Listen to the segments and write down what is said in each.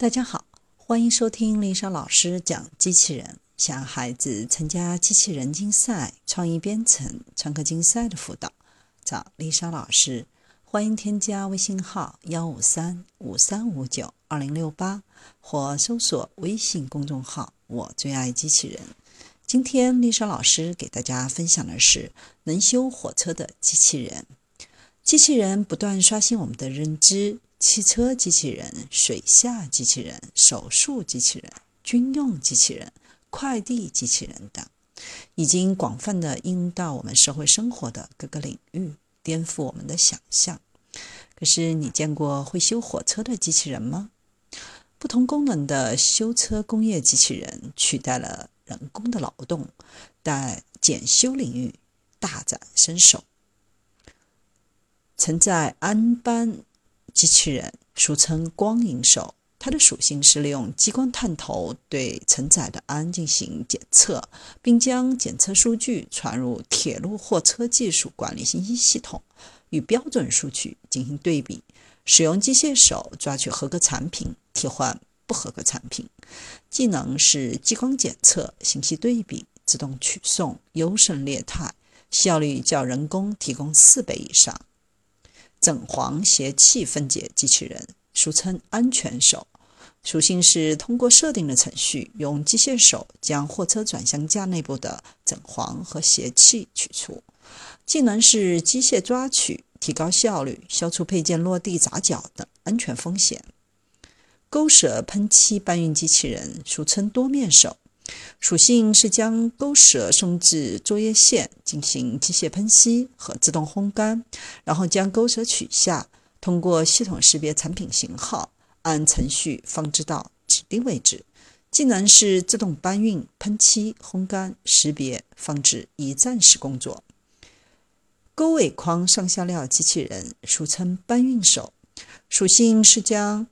大家好，欢迎收听丽莎老师讲机器人。想孩子参加机器人竞赛、创意编程、创客竞赛的辅导，找丽莎老师。欢迎添加微信号幺五三五三五九二零六八，或搜索微信公众号“我最爱机器人”。今天丽莎老师给大家分享的是能修火车的机器人。机器人不断刷新我们的认知。汽车机器人、水下机器人、手术机器人、军用机器人、快递机器人等，已经广泛的应用到我们社会生活的各个领域，颠覆我们的想象。可是，你见过会修火车的机器人吗？不同功能的修车工业机器人取代了人工的劳动，在检修领域大展身手。曾在安班。机器人俗称“光影手”，它的属性是利用激光探头对承载的氨进行检测，并将检测数据传入铁路货车技术管理信息系统，与标准数据进行对比，使用机械手抓取合格产品，替换不合格产品。技能是激光检测、信息对比、自动取送、优胜劣汰，效率较人工提供四倍以上。整簧协气分解机器人，俗称安全手，属性是通过设定的程序，用机械手将货车转向架内部的整簧和协气取出。技能是机械抓取，提高效率，消除配件落地砸脚等安全风险。勾舌喷漆搬运机器人，俗称多面手。属性是将钩舌送至作业线进行机械喷漆和自动烘干，然后将钩舌取下，通过系统识别产品型号，按程序放置到指定位置。技能是自动搬运、喷漆、烘干、识别、放置，一站式工作。钩尾框上下料机器人，俗称搬运手，属性是将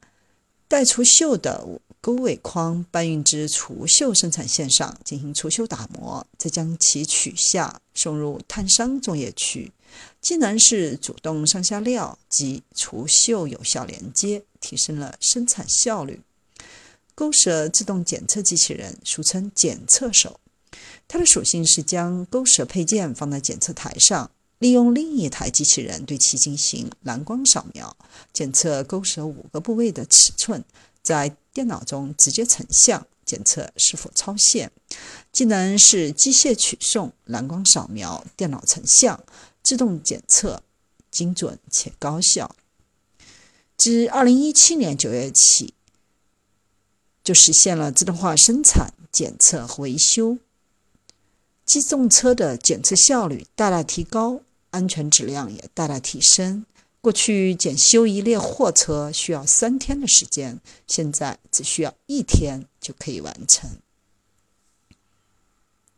带除锈的。钩尾框搬运至除锈生产线上进行除锈打磨，再将其取下送入碳商作业区。技能是主动上下料及除锈有效连接，提升了生产效率。钩舌自动检测机器人，俗称检测手，它的属性是将钩舌配件放在检测台上，利用另一台机器人对其进行蓝光扫描，检测钩舌五个部位的尺寸。在电脑中直接成像检测是否超限。技能是机械取送、蓝光扫描、电脑成像、自动检测，精准且高效。自2017年9月起，就实现了自动化生产、检测和维修。机动车的检测效率大大提高，安全质量也大大提升。过去检修一列货车需要三天的时间，现在只需要一天就可以完成。